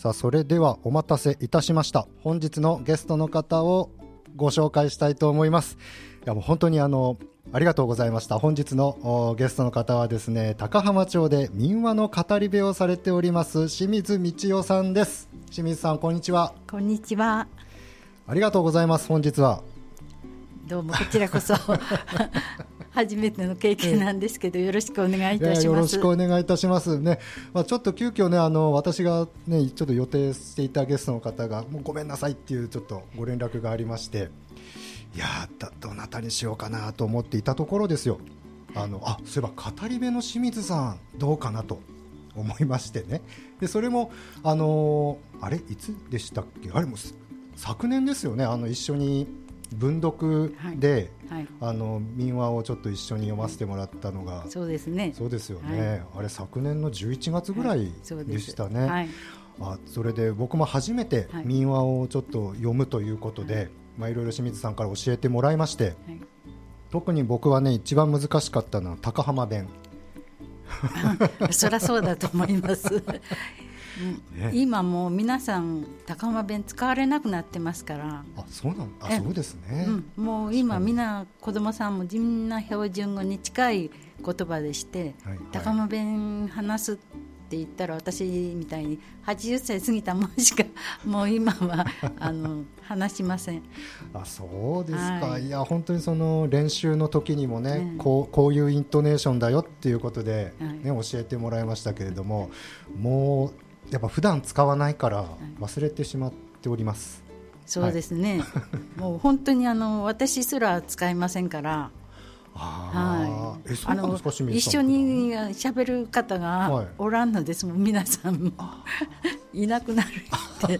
さあそれではお待たせいたしました。本日のゲストの方をご紹介したいと思います。いやもう本当にあのありがとうございました。本日のゲストの方はですね高浜町で民話の語り部をされております清水道夫さんです。清水さんこんにちは。こんにちは。ありがとうございます本日は。どうもこちらこそ初めての経験なんですけど、よろしくお願いいたします。よろしくお願いいたしますね。まあちょっと急遽ねあの私がねちょっと予定していたゲストの方がもうごめんなさいっていうちょっとご連絡がありまして、いやだどなたにしようかなと思っていたところですよ。あのあそういえば語り部の清水さんどうかなと思いましてね。でそれもあのあれいつでしたっけ？あれも昨年ですよねあの一緒に文読で、はい。はい、あの民話をちょっと一緒に読ませてもらったのが、そうですね。そうですよね、はい、あれ昨年の11月ぐらいでしたね、はい、あそれで僕も初めて民話をちょっと読むということで、はい。まあ、いろいろ清水さんから教えてもらいまして、特に僕はね一番難しかったのは高浜弁。そりゃそうだと思いますね、今もう皆さん高浜弁使われなくなってますから。あそうなんあそうですね、うん、もう今みんな子供さんもみんな標準語に近い言葉でして、はい、高浜弁話すって言ったら私みたいに80歳過ぎたもんしか もう今は あの話しません。あそうですか、はい、いや本当にその練習の時にもね、こうこういうイントネーションだよっていうことでね、はい、教えてもらいましたけれどももうやっぱ普段使わないから忘れてしまっております。そうですね。はい、もう本当にあの私すら使いませんから。はい、あの一緒に喋る方がおらんのですもん、皆さんも。いなくなるって。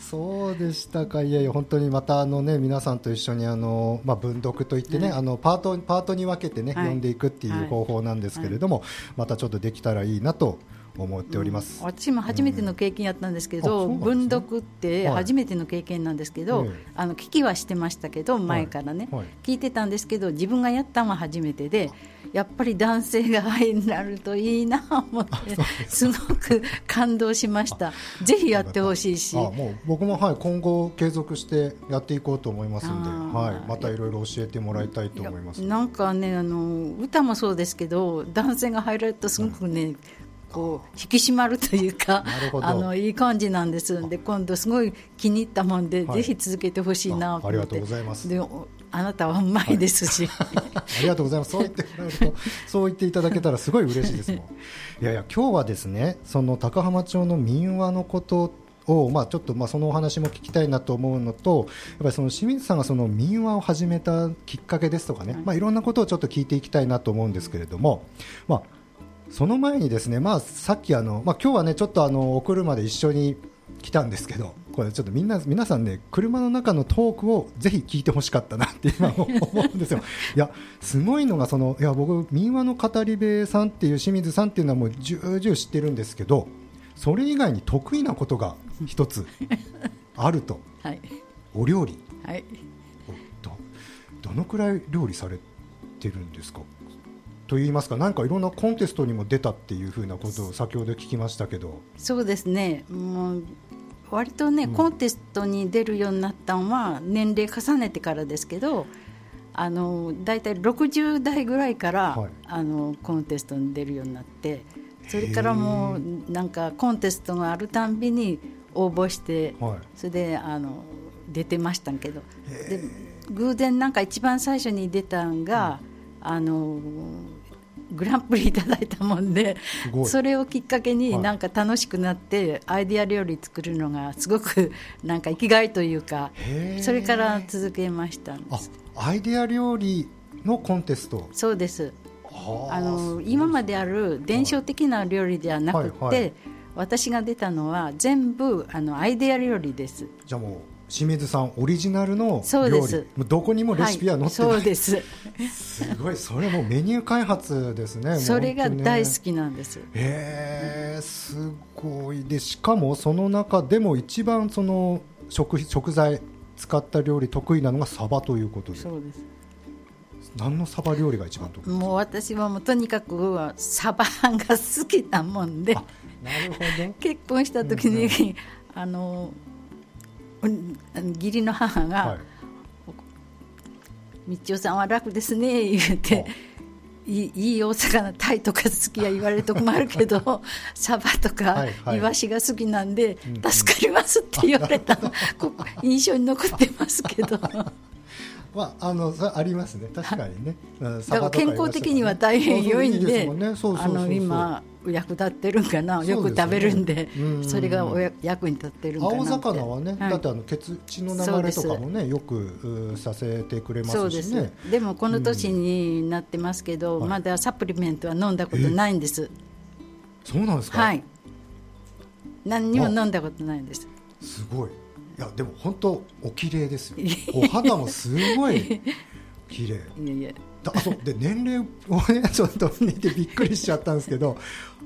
そうでしたか。いやいや本当にまたあのね皆さんと一緒にあのまあ文読といってね、あのパートパートに分けてね、はい、読んでいくっていう方法なんですけれども、はい、またちょっとできたらいいなと思っております、うん、私も初めての経験やったんですけど、うん。ね、文読って初めての経験なんですけど、はい、あの聞きはしてましたけど前からね、はい。はい、聞いてたんですけど自分がやったのは初めてでやっぱり男性が愛になるといいなと思ってすごく感動しました。ぜひやってほしいし。もう僕も、はい、今後継続してやっていこうと思いますので、はい、またいろいろ教えてもらいたいと思います。なんかねあの歌もそうですけど男性が入られるとすごくね、こう引き締まるというかあのいい感じなんです。で今度すごい気に入ったもんで、はい、ぜひ続けてほしいなと思って。ありがとうございます。であなたはうまいですし、はい、ありがとうございます。そう言ってもらえるとそう言っていただけたらすごい嬉しいですもん。いやいや今日はですねその高浜町の民話のことを、まあ、ちょっとまあそのお話も聞きたいなと思うのとやっぱりその清水さんがその民話を始めたきっかけですとかね、まあ、いろんなことをちょっと聞いていきたいなと思うんですけれども、まあ、その前にですね、まあ、さっきあの、まあ、今日はねちょっとあのお車で一緒に来たんですけどこれちょっとみんな皆さんね車の中のトークをぜひ聞いてほしかったなって今 思うんですよ。いやすごいのがそのいや僕民話の語り部さんっていう清水さんっていうのはもう重々知ってるんですけどそれ以外に得意なことが一つ あると、はい、お料理、はい、どどのくらい料理されてるんですか？と言いますか、なんかいろんなコンテストにも出たっていうふうなことを先ほど聞きましたけど。そうですね。もう割とね、うん、コンテストに出るようになったのは年齢重ねてからですけど、あのだいたい60代ぐらいから、はい、あのコンテストに出るようになって、それからもうなんかコンテストがあるたんびに応募して、はい、それであの出てましたけど、で偶然なんか一番最初に出たんが。うん。あのグランプリいただいたもんでそれをきっかけになんか楽しくなって、アイデア料理作るのがすごくなんか生きがいというかそれから続けましたアイデア料理のコンテスト。そうです。あの今まである伝承的な料理ではなくて、はいはい、私が出たのは全部あのアイデア料理です。じゃあもう清水さんオリジナルの料理。どこにもレシピは載ってない、はい、そうです。すごい。それもメニュー開発ですね それが大好きなんです、ね、へえすごい。でしかもその中でも一番その食食材使った料理得意なのがサバということで。そうです。何のサバ料理が一番得意もう私はもうとにかくサバが好きなもんで。なるほど。結婚した時に、うん、あの義理の母が、はい、道夫さんは楽ですね言うて。いいいお魚タイとか好きや言われると困るけど サバとかイワシが好きなんで助かりますって言われたの、印象に残ってますけどまあ、あのありますね、確かにね。だから健康的には大変良いんで、あの今役立ってるんかな、よく食べるんで、それがおや役に立ってるんかな青魚はね、だってあの血血の流れとかもね、よくさせてくれますしね。でもこの年になってますけど、まだサプリメントは飲んだことないんです。そうなんですか。はい。何にも飲んだことないんです。すごい。いやでも本当お綺麗ですよ。お肌もすごい綺麗。いやいや。あそう。で年齢をねちょっと見てびっくりしちゃったんですけど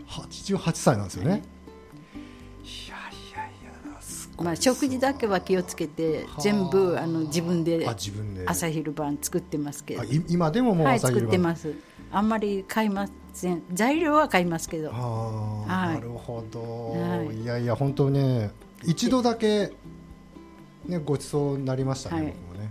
88歳なんですよね、い。やいやいやまあ、食事だけは気をつけて全部あの自分で朝昼晩作ってますけど。今でももう朝昼晩、はい、作ってます。あんまり買いません。材料は買いますけど。はい、なるほど、はい、いやいや本当ね一度だけね、ごちそうになりましたね、はい、僕もね。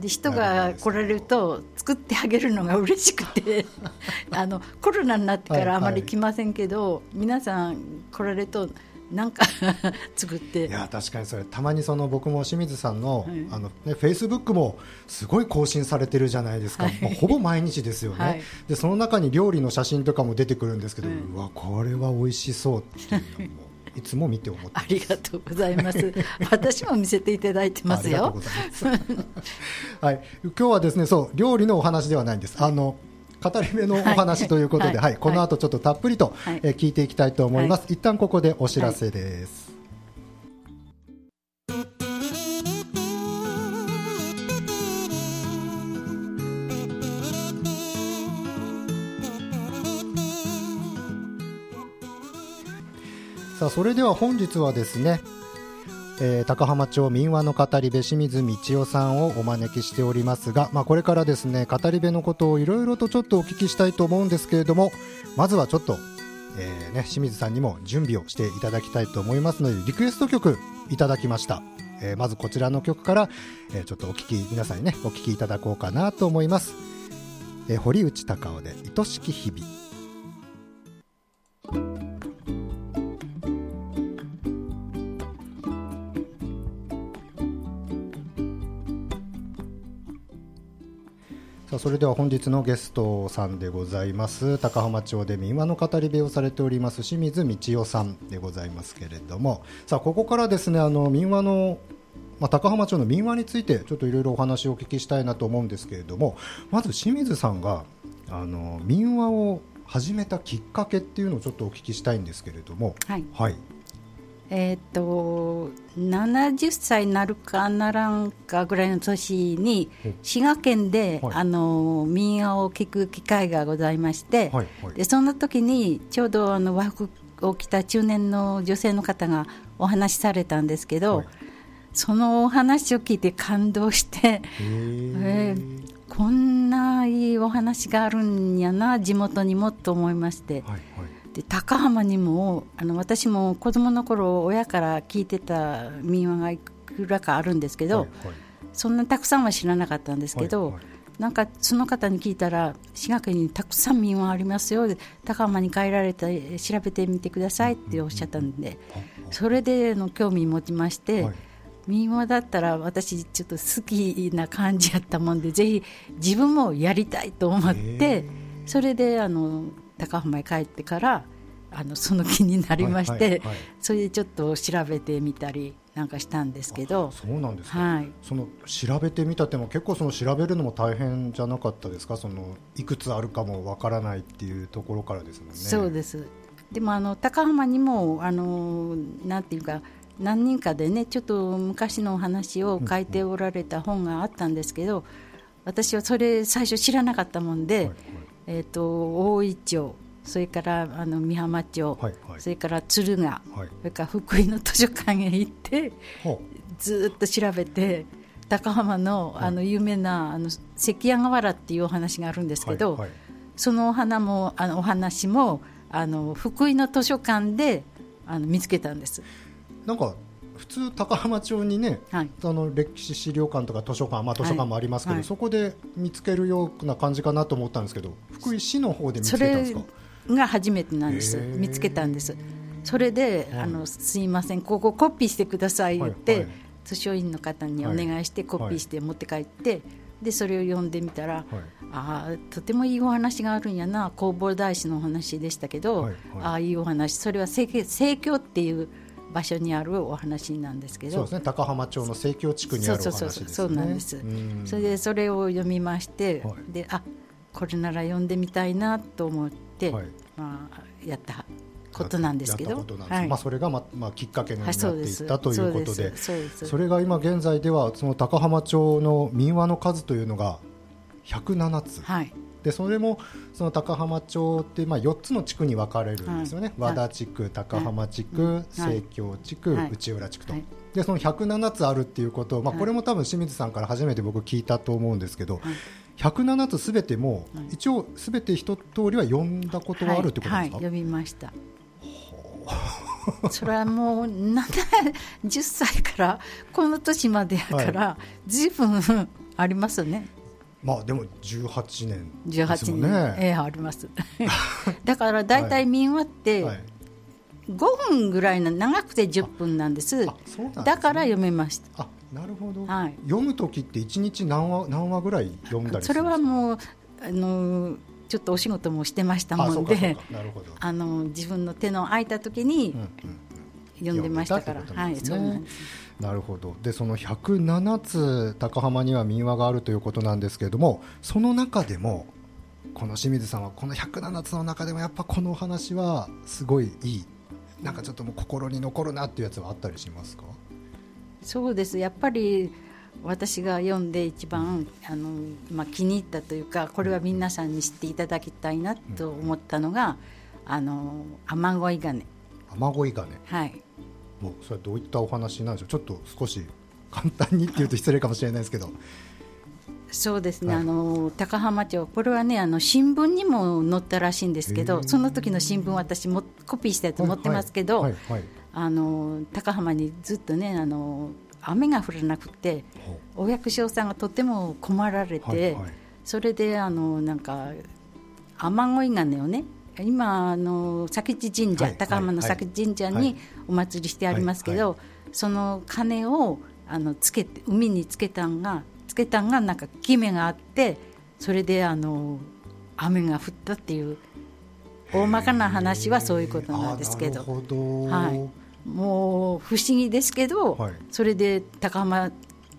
で人が来られると作ってあげるのが嬉しくて あのコロナになってからあまり来ませんけど、はいはい、皆さん来られるとなんか 作って。いや確かにそれたまにその僕も清水さんの,、あのねフェイスブックもすごい更新されてるじゃないですか、はい、ほぼ毎日ですよね、はい、でその中に料理の写真とかも出てくるんですけど、うわこれは美味しそうっていうのもいつも見て思ってありがとうございます。私も見せていただいてますよ。はい。今日はですねそう料理のお話ではないんです。あの語り部のお話ということで、はい、はい。はい、この後ちょっとたっぷりと、はい、え聞いていきたいと思います、はい、一旦ここでお知らせです、さあそれでは本日はですね、えー、高浜町民話の語り部清水道夫さんをお招きしておりますが、まあ、これからですね語り部のことをいろいろとちょっとお聞きしたいと思うんですけれどもまずはちょっと、えーね、清水さんにも準備をしていただきたいと思いますのでリクエスト曲いただきました、えー、まずこちらの曲から、えー、ちょっとお聞き皆さんにねお聞きいただこうかなと思います、えー、堀内孝雄で「愛しき日々」あそれでは本日のゲストさんでございます。高浜町で民話の語り部をされております清水道夫さんでございますけれども。さあここからですねあの民話のまあ、高浜町の民話についてちょっといろいろお話をお聞きしたいなと思うんですけれども。まず清水さんがあの民話を始めたきっかけっていうのをちょっとお聞きしたいんですけれども、はい、はい、えー、っと70歳になるかならんかぐらいの年に滋賀県で、はい、あの民謡を聞く機会がございまして、はいはい、でその時にちょうどあの和服を着た中年の女性の方がお話しされたんですけど、そのお話を聞いて感動して、えー、こんないいお話があるんやな地元にもと思いまして。はいはいで高浜にもあの私も子供の頃親から聞いてた民話がいくらかあるんですけど、はいはい、そんなたくさんは知らなかったんですけど、はいはい、なんかその方に聞いたら滋賀県にたくさん民話ありますよ高浜に帰られて調べてみてくださいっておっしゃったんで、それでの興味持ちまして。はい。民話だったら私ちょっと好きな感じやったもんでぜひ自分もやりたいと思ってそれであの高浜へ帰ってからあのその気になりまして、はいはいはい、それでちょっと調べてみたりなんかしたんですけど。そうなんですか、はい、その調べてみたっても結構その調べるのも大変じゃなかったですか？そのいくつあるかもわからないっていうところからですもんね。そうです。でもあの高浜にもあのなんていうか何人かでねちょっと昔のお話を書いておられた本があったんですけど、私はそれ最初知らなかったもんで、はいはいえーと、大井町それからあの美浜町、はいはい、それから敦賀、はい、それから福井の図書館へ行って、ずっと調べて高浜のあの有名なあの関谷河原っていうお話があるんですけど、はいはい、そのお花もあのお話もあの福井の図書館であの見つけたんです。なんか普通高浜町にね、はい、あの歴史資料館とか図書館、まあ、図書館もありますけど、はい、そこで見つけるような感じかなと思ったんですけど福井市の方で見つけたんですか？それが初めてなんです。見つけたんです。それで、あのすいませんここコピーしてください言って、はい。はい、図書院の方にお願いしてコピーして持って帰って、でそれを読んでみたら、はい、ああとてもいいお話があるんやな弘法大師のお話でしたけど、はい。はい、ああいいお話。それは盛況っていう場所にあるお話なんですけど。そうですね。高浜町の盛況地区にあるお話ですね。そうそうなんです。それでそれを読みまして、はい、であこれなら読んでみたいなと思って、はい、まあ、やったことなんですけど、はい、まあ、それがま、まあ、きっかけになっていったということで。それが今現在ではその高浜町の民話の数というのが107つ、はい、でそれもその高浜町ってまあ4つの地区に分かれるんですよね、はい、和田地区、高浜地区、盛京地区、内浦地区と。でその107つあるっていうことまあ、これも多分清水さんから初めて僕聞いたと思うんですけど、はい、107つすべても、一応すべて一通りは読んだことはあるってことですか、はい、読みました。それはもう10歳からこの年までやから、ずい。ぶんありますねまあでも18年ですもんね。18年、ええあります。だから大体民話って5分ぐらいの長くて10分なんです。はい、だから読めました。あ、なるほど。はい、読む時って1日何話何話ぐらい読んだりそれはもうあのちょっとお仕事もしてましたもんで、あの自分の手の空いた時に読んでましたから、はい、そうなんです。なるほど。でその107つ高浜には民話があるということなんですけれどもその中でもこの清水さんはこの107つの中でもやっぱこのお話はすごいいい。なんかちょっともう心に残るなっていうやつはあったりしますか？そうです。やっぱり私が読んで一番あの、まあ、気に入ったというかこれは皆さんに知っていただきたいなと思ったのが、うん、あの雨乞い金雨乞い金はいもうそれはどういったお話なんでしょう。ちょっと少し簡単にっていうと失礼かもしれないですけど。そうですね、はい、あの高浜町、これはねあの新聞にも載ったらしいんですけど、その時の新聞、私もコピーしたやつ持ってますけど、はいはい、あの高浜にずっとねあの雨が降らなくて、お役所さんがとても困られて、それであのなんか雨乞い金をね今あの佐吉神社、はい、高浜の佐吉神社にお祭りしてありますけど、その鐘をあのつけて海につけたんがつけたんがなんか決めがあってそれであの雨が降ったっていう大まかな話はそういうことなんですけど。はい、もう不思議ですけど、はい、それで高浜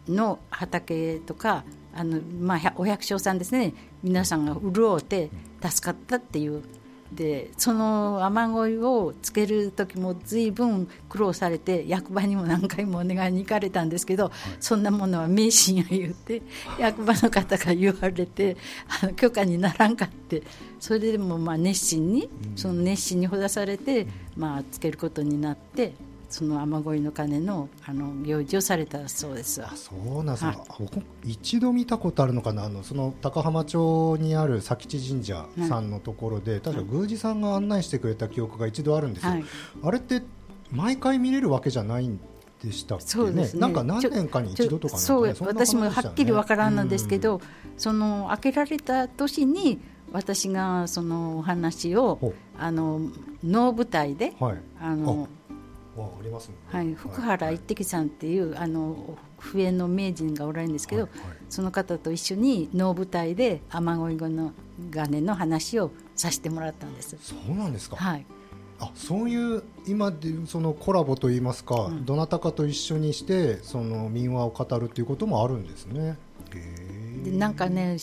の畑とかあの、まあ、お百姓さんですね。皆さんが潤って助かったっていうでその雨乞いをつける時も随分苦労されて役場にも何回もお願いに行かれたんですけど、はい、そんなものは迷信や言うて 役場の方が言われてあの許可にならんかってそれでもまあ熱心に、その熱心にほだされて、まあ、つけることになってその雨乞いの鐘のあの行事をされたそうですあそうなんですか、はい、一度見たことあるのかな？あのその高浜町にある佐吉神社さんのところで、はい、確か宮司さんが案内してくれた記憶が一度あるんですよ、はい、あれって毎回見れるわけじゃないんでしたっけね、ね。なんか何年かに一度とか、ね、そう私もはっきりわからんのですけど、その開けられた年に私がそのお話をあの能舞台で、はい、あのあります、ね、はい、福原一滴さんっていう、あの笛の名人がおられるんですけど、その方と一緒に能舞台で雨乞い後の鐘の話をさせてもらったんです。そうなんですか、はい、あそういう今でそのコラボといいますか、うん、どなたかと一緒にしてその民話を語るということもあるんですね。でなんかね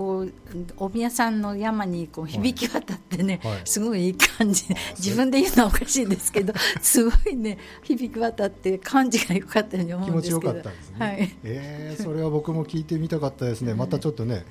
こうお宮さんの山にこう響き渡ってね、はい。はい、すごいいい感じ。自分で言うのはおかしいんですけど すごいね響き渡って感じが良かったように思うんですけど。気持ちよかったですね、はい、えー、それは僕も聞いてみたかったですね。またちょっとね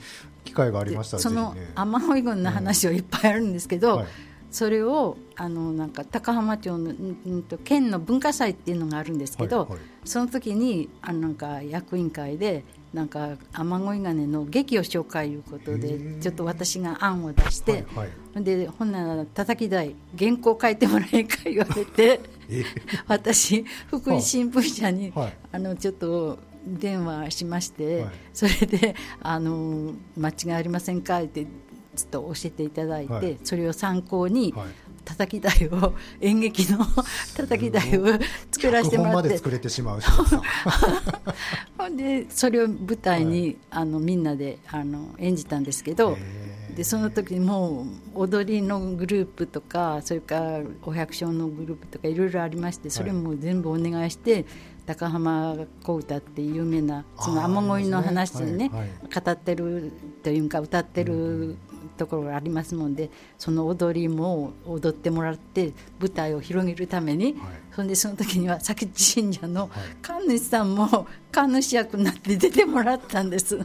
機会がありましたらその雨乞い郡の話をいっぱいあるんですけど、うん。それをあのなんか高浜町の、うんと、県の文化祭っていうのがあるんですけど、はいはい、その時にあのなんか役員会でなんか雨乞い金の劇を紹介いうことでちょっと私が案を出して、はいはい、でほんなら叩き台原稿書いてもらえんか言われて 私福井新聞社に、はい、あのちょっと電話しまして、はい、それであの間違いありませんかってちょっと教えていただいて、はい、それを参考に、叩き台を演劇の叩き台を作らせてもらって。作れてしまう ほんでそれを舞台に、はい、あのみんなであの演じたんですけどでその時も踊りのグループとかそれからお百姓のグループとかいろいろありましてそれも全部お願いして、高浜小唄っていう有名なその雨乞いの話でね、語ってるというか歌ってるところがありますのでその踊りも踊ってもらって舞台を広げるために、はい、そんでその時には佐吉信者の神主さんも神主役になって出てもらったんです。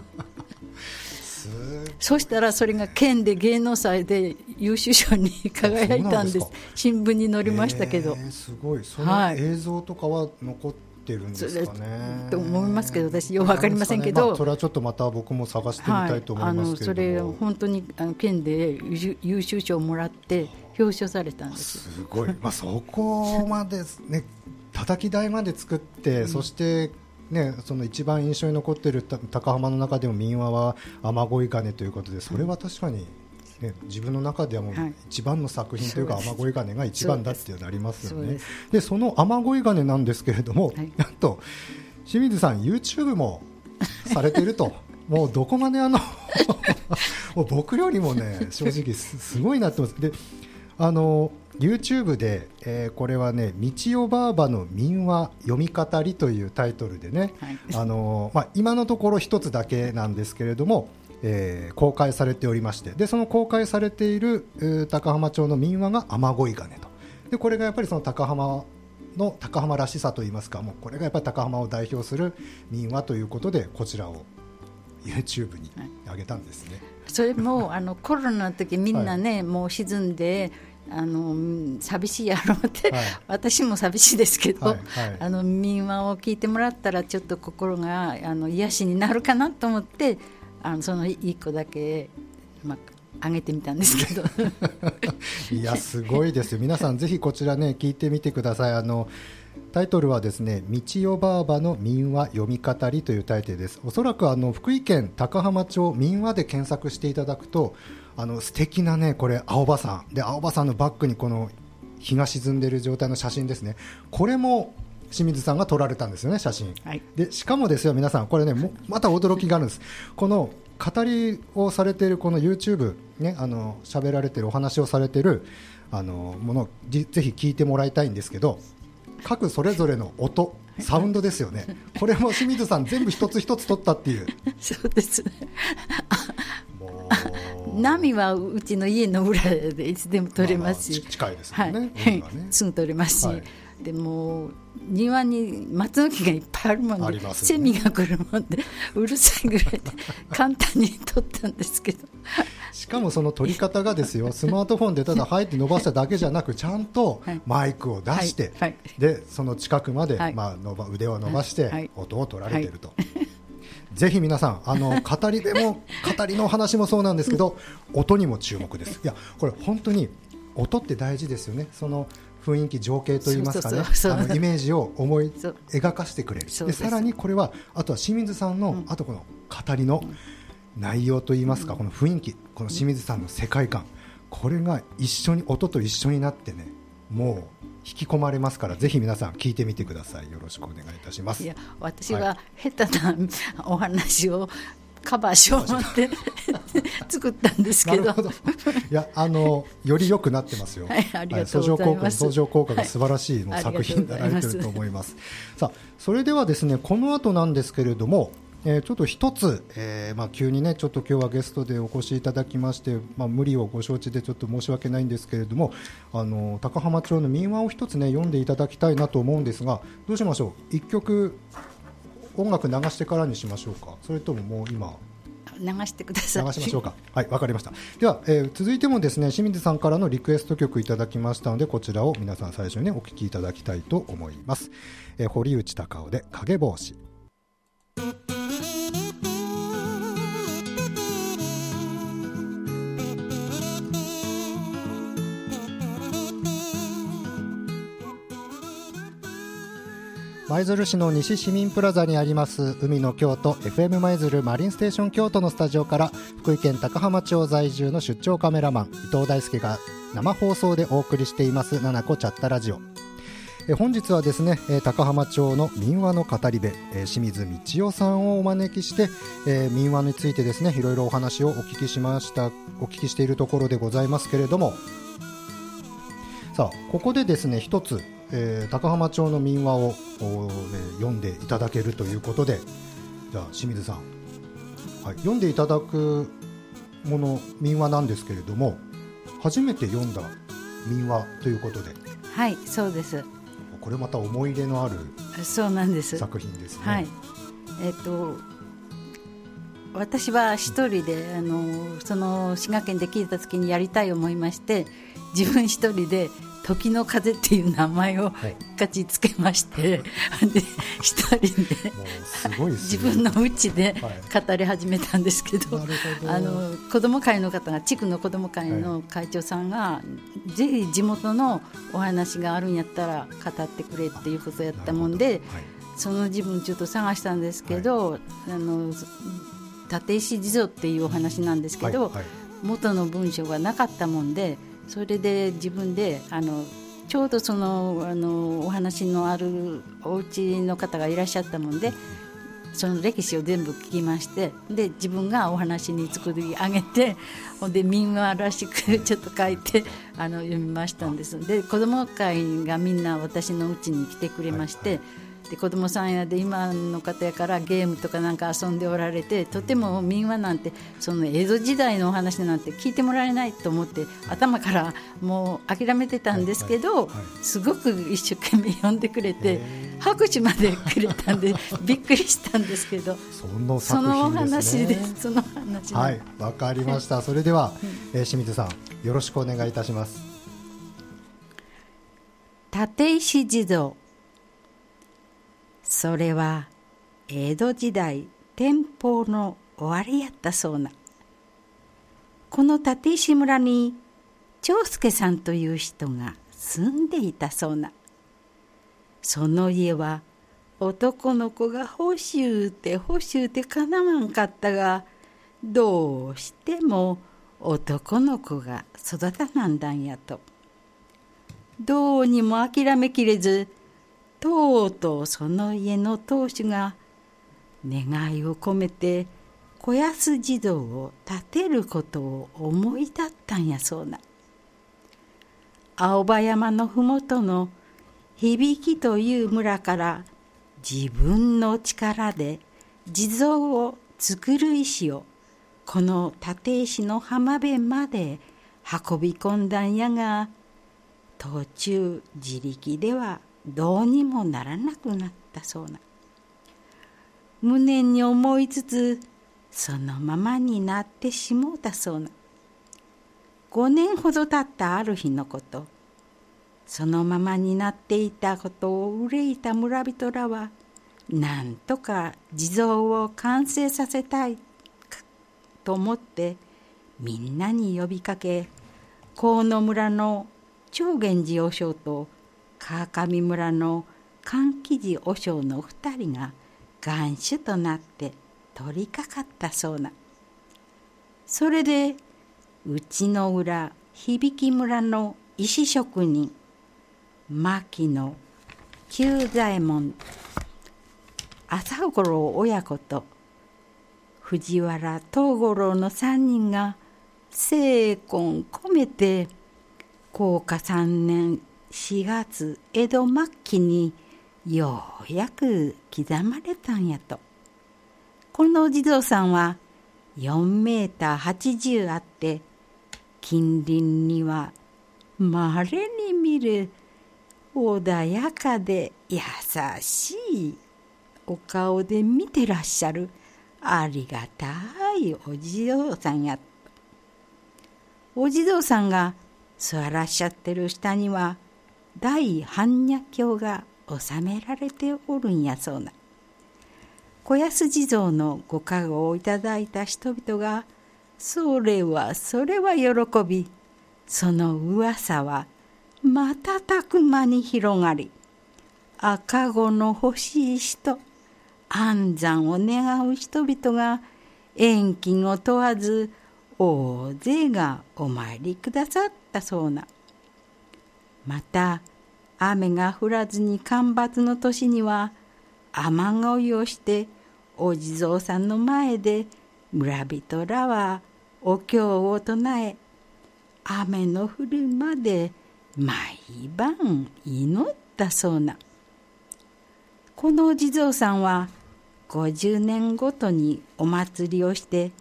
そしたらそれが県で芸能祭で優秀賞に輝いたんです。新聞に載りましたけど、えー、すごい。その映像とかは残ってってるんですかね。と思いますけど私よく分かりませんけど、ね。まあ、それはちょっとまた僕も探してみたいと思いますけれども、はい、あのそれ本当にあの県で優秀賞をもらって表彰されたんですすごい、まあ、そこまでね。叩き台まで作って、うん、そしてね、その一番印象に残っている高浜の中でも民話は雨乞い金ということでそれは確かにね、自分の中ではもう一番の作品というか、雨乞い金が一番だっていうなりますよね。でその雨乞い金なんですけれども、はい、なんと清水さん YouTube もされていると。もうどこまであの もう僕よりもね正直すごいなってます。であの YouTube で、えー、これはね「道代ばあばの民話読み語り」というタイトルでね、はい、あのまあ、今のところ一つだけなんですけれどもえー、公開されておりましてでその公開されている高浜町の民話が雨乞い金と。でこれがやっぱりその高浜の高浜らしさといいますかもうこれがやっぱり高浜を代表する民話ということでこちらを YouTube に上げたんですね、はい、それもあのコロナの時みんなね、はい、もう沈んであの寂しいやろうって、はい、私も寂しいですけど、はいはい、あの民話を聞いてもらったらちょっと心があの癒しになるかなと思ってあのその1個だけ、まあ、上げてみたんですけど。いやすごいです皆さんぜひこちらね聞いてみてください。あのタイトルはですね道代ばあばの民話読み語りというタイトルです。おそらくあの福井県高浜町民話で検索していただくとあの素敵なねこれ青葉さん。で青葉さんのバックにこの日が沈んでいる状態の写真ですね。これも清水さんが撮られたんですよね、写真。はい、でしかもですよ、皆さん、これね、また驚きがあるんです。この語りをされているこの YouTube ね、あの喋られているお話をされているあのものぜひ聞いてもらいたいんですけど、各それぞれの音、サウンドですよね。これも清水さん全部一つ一つ撮ったっていう。そうですね。波はうちの家の裏でいつでも撮れますし、まあ、近いですね。はい、ねすぐ撮れますし、はい、でも庭に松の木がいっぱいあるもんで、ね、セミが来るもんでうるさいぐらいで簡単に撮ったんですけど。しかもその撮り方がですよスマートフォンでただ入って伸ばしただけじゃなくちゃんとマイクを出して、はい。はい、でその近くまで、まあ、伸ば腕を伸ばして音を取られていると。ぜひ皆さん、あの語りでも語りの話もそうなんですけど、音にも注目です。いや、これ本当に音って大事ですよね。その雰囲気情景といいますかねあのイメージを思い描かせてくれる。でさらにこれはあとは清水さんの、うん、あとこの語りの内容といいますか、うん、この雰囲気この清水さんの世界観これが一緒に音と一緒になってねもう引き込まれますからぜひ皆さん聞いてみてください。よろしくお願いいたします。いや私は下手なお話をカバーしようって 作ったんですけど。いやあのより良くなってますよ、はい、ありがとうございます。相乗効果が素晴らしい、はい、作品になられてると思います。さあそれではですねこの後なんですけれどもえー、ちょっと一つ、えーまあ、急にねちょっと今日はゲストでお越しいただきまして、まあ、無理をご承知でちょっと申し訳ないんですけれどもあの高浜町の民話を一つね読んでいただきたいなと思うんですがどうしましょう？一曲音楽流してからにしましょうか。それとももう今。流してください。流しましょうか。はいわかりました。では、えー、続いてもですね清水さんからのリクエスト曲いただきましたのでこちらを皆さん最初に、ね、お聴きいただきたいと思います、えー、堀内孝雄で影帽子舞鶴市の西市民プラザにあります海の京都 FM 舞鶴マリンステーション京都のスタジオから福井県高浜町在住の出張カメラマン伊藤大輔が生放送でお送りしています「七子チャッタラジオ」え本日はですね、高浜町の民話の語り部、清水道夫さんをお招きして、え民話についてですねいろいろお話をお聞きしましたお聞きしているところでございますけれども。さあここでですね一つ、えー、高浜町の民話を、ね、読んでいただけるということでじゃあ清水さん、はい、読んでいただくもの民話なんですけれども初めて読んだ民話ということで。はいそうです。これまた思い入れのあるそうなんです。作品ですね。はい。えっ、ー、と私は一人であのその滋賀県で聞いた時にやりたい思いまして自分一人で時の風っていう名前を勝ちつけまして、はい、で一人で自分のうちで語り始めたんですけど、はい、あの子ども会の方が地区の子ども会の会長さんが、はい、ぜひ地元のお話があるんやったら語ってくれっていうことやったもんで、その自分ちょっと探したんですけど、あの立石地蔵っていうお話なんですけど、元の文章がなかったもんで。それで自分であのちょうどそのあのお話のあるお家の方がいらっしゃったもんでその歴史を全部聞きましてで自分がお話に作り上げてほんで民話らしく ちょっと書いてあの読みましたんですで子ども会がみんな私のうちに来てくれまして。はいはいで子供さんやで今の方やからゲームとかなんか遊んでおられてとても民話なんてその江戸時代のお話なんて聞いてもらえないと思って頭からもう諦めてたんですけど、すごく一生懸命読んでくれて拍手までくれたんで びっくりしたんですけどその作品ですね。その話はいわかりました。それでは、えー、清水さんよろしくお願いいたします。立石地蔵それは江戸時代天保の終わりやったそうな。この立石村に長介さんという人が住んでいたそうな。その家は男の子が欲しゅうて欲しゅうてかなわんかったがどうしても男の子が育たなんだんやと。どうにも諦めきれずとうとうその家の当主が願いを込めて子安児童を建てることを思い立ったんやそうな。青葉山の麓の響きという村から自分の力で地蔵を作る石をこの立石の浜辺まで運び込んだんやが途中自力ではどうにもならなくなったそうな。無念に思いつつそのままになってしもうたそうな。5年ほど経ったある日のことそのままになっていたことを憂いた村人らはなんとか地蔵を完成させたいと思ってみんなに呼びかけ河野村の長源寺和尚と川上村の柑橘寺和尚の二人が願手となって取りかかったそうな。それでうちの裏響村の石職人牧野久左衛門。朝五郎親子と藤原東五郎の三人が精魂込めて高価三年4月江戸末期にようやく刻まれたんやと。このお地蔵さんは4メーター80あって近隣にはまれに見る穏やかで優しいお顔で見てらっしゃるありがたいお地蔵さんや。お地蔵さんが座らっしゃってる下には大般若経が収められておるんやそうな。小安地蔵のご加護をいただいた人々がそれはそれは喜びその噂は瞬く間に広がり赤子の欲しい人安産を願う人々が遠近を問わず大勢がお参りくださったそうな。また雨が降らずに干ばつの年には雨乞いをしてお地蔵さんの前で村人らはお経を唱え雨の降るまで毎晩祈ったそうな。このお地蔵さんは50年ごとにお祭りをして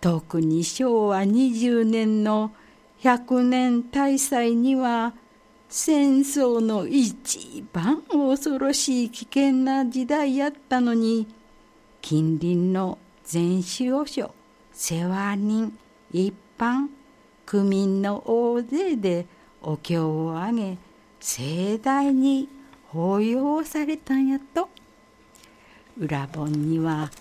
特に昭和20年の100年大祭には戦争の一番恐ろしい危険な時代やったのに近隣の全守和所世話人一般区民の大勢でお経をあげ盛大に法要されたんやと。裏本には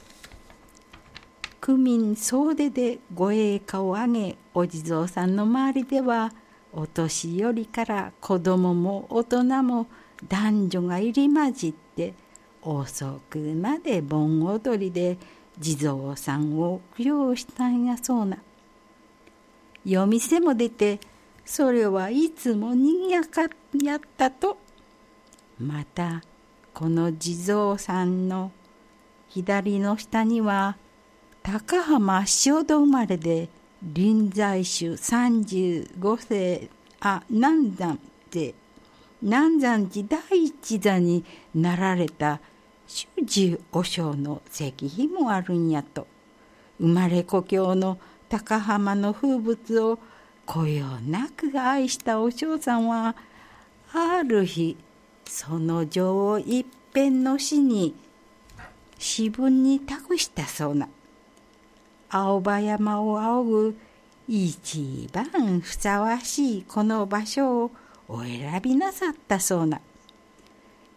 区民総出でご栄華をあげお地蔵さんの周りではお年寄りから子供も大人も男女が入り混じって遅くまで盆踊りで地蔵さんを供養したんやそうな。夜店も出てそれはいつもにぎやかやったと。またこの地蔵さんの左の下には高浜塩戸生まれで臨済宗35世あ南山で南山寺第一座になられた主治和尚の石碑もあるんやと。生まれ故郷の高浜の風物をこよなく愛したお嬢さんはある日その情を一辺の死に詩文に託したそうな。青葉山を仰ぐ一番ふさわしいこの場所をお選びなさったそうな。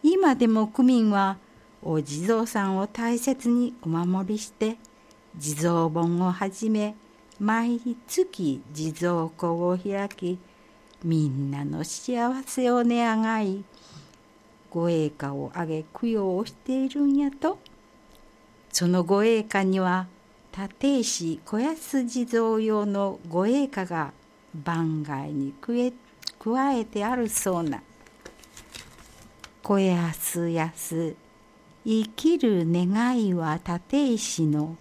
今でも区民はお地蔵さんを大切にお守りして地蔵盆をはじめ毎月地蔵庫を開きみんなの幸せを願いご栄華をあげ供養をしているんやと。そのご栄華には立石小安地蔵用のご栄華が番外に加えてあるそうな。小安安生きる願いは立石の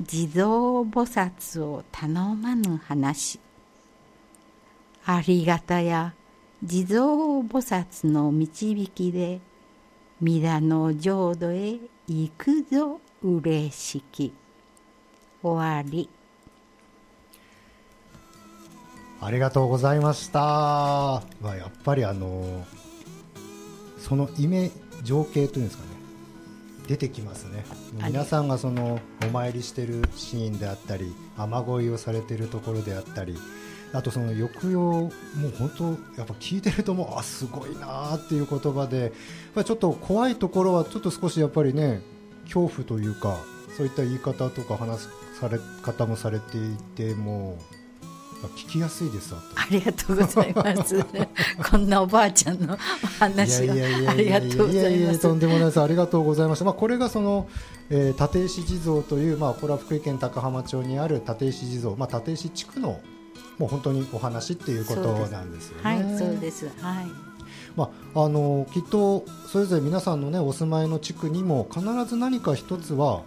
地蔵菩薩を頼まぬ話。ありがたや地蔵菩薩の導きで皆の浄土へ行くぞ嬉しき。終わり。ありがとうございました。まあやっぱりあのそのイメ情景というんですかね。出てきますね。皆さんがそのお参りしてるシーンであったり雨乞いをされてるところであったりあとその抑揚もう本当やっぱ聞いてるともうあすごいなっていう言葉でちょっと怖いところはちょっと少しやっぱりね恐怖というかそういった言い方とか話され方もされていても聞きやすいですありがとうございます。こんなおばあちゃんの話をありがとうございます。とんでもないです。ありがとうございました。まあこれがその、えー、立石地蔵というまあこれは福井県高浜町にある立石地蔵。まあ立石地区のもう本当にお話っていうことなんですよね。はいそうです。はいまあ、あのきっとそれぞれ皆さんの、ね、お住まいの地区にも必ず何か一つは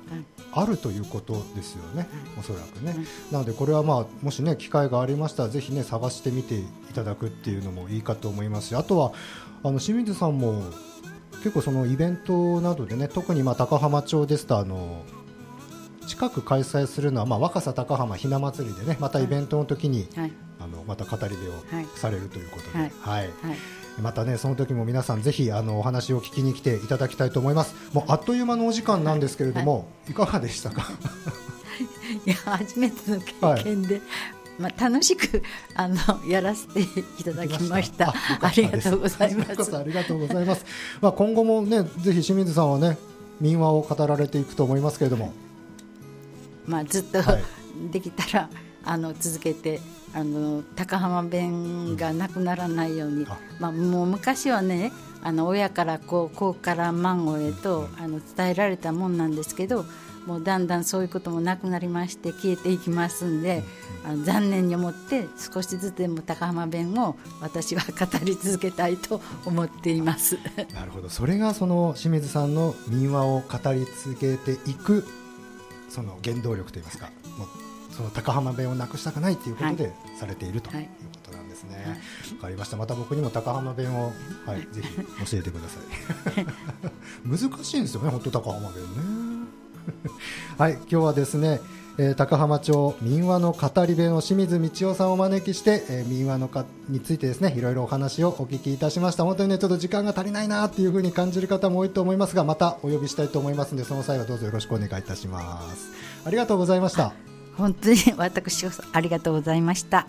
あるということですよね、おそらくね。なのでこれは、まあ、もし、ね、機会がありましたらぜひ、ね、探してみていただくっていうのもいいかと思いますしあとはあの清水さんも結構そのイベントなどでね特にまあ高浜町ですとあの近く開催するのは、まあ、若狭高浜ひな祭りでねまたイベントの時に、はい、あのまた語り部をされるということで、はい、はい。はいまたねその時も皆さんぜひあのお話を聞きに来ていただきたいと思います。もうあっという間のお時間なんですけれども、はい、いかがでしたか？いや初めての経験で、はい、まあ、楽しくあのやらせていただきました。ありがとうございます。ありがとうございます。まあ今後もねぜひ清水さんはね民話を語られていくと思いますけれども、まあずっと、できたらあの続けてあの高浜弁がなくならないように、まあ、もう昔はねあの親からこう子から孫へとあの伝えられたもんなんですけどもうだんだんそういうこともなくなりまして消えていきますんで、あの残念に思って少しずつでも高浜弁を私は語り続けたいと思っています。なるほど。それがその清水さんの民話を語り続けていくその原動力といいますかその高浜弁をなくしたくないということでされているということなんですね。わ、はい、かりました。また僕にも高浜弁を、はい、ぜひ教えてください。難しいんですよね、本当高浜弁ね。はい今日はですね、えー、高浜町民話の語り部の清水道夫さんをお招きして、えー、民話のかについてですねいろいろお話をお聞きいたしました本当にねちょっと時間が足りないなっていうふうに感じる方も多いと思いますがまたお呼びしたいと思いますのでその際はどうぞよろしくお願いいたしますありがとうございました本当に 私ありがとうございました。